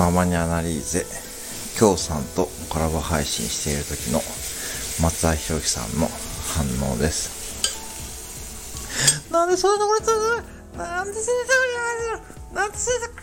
ママニアナリーゼ、京さんとコラボ配信している時の松田博樹さんの反応です。なんでそんなところになんでそういうとこなんでそういうとこ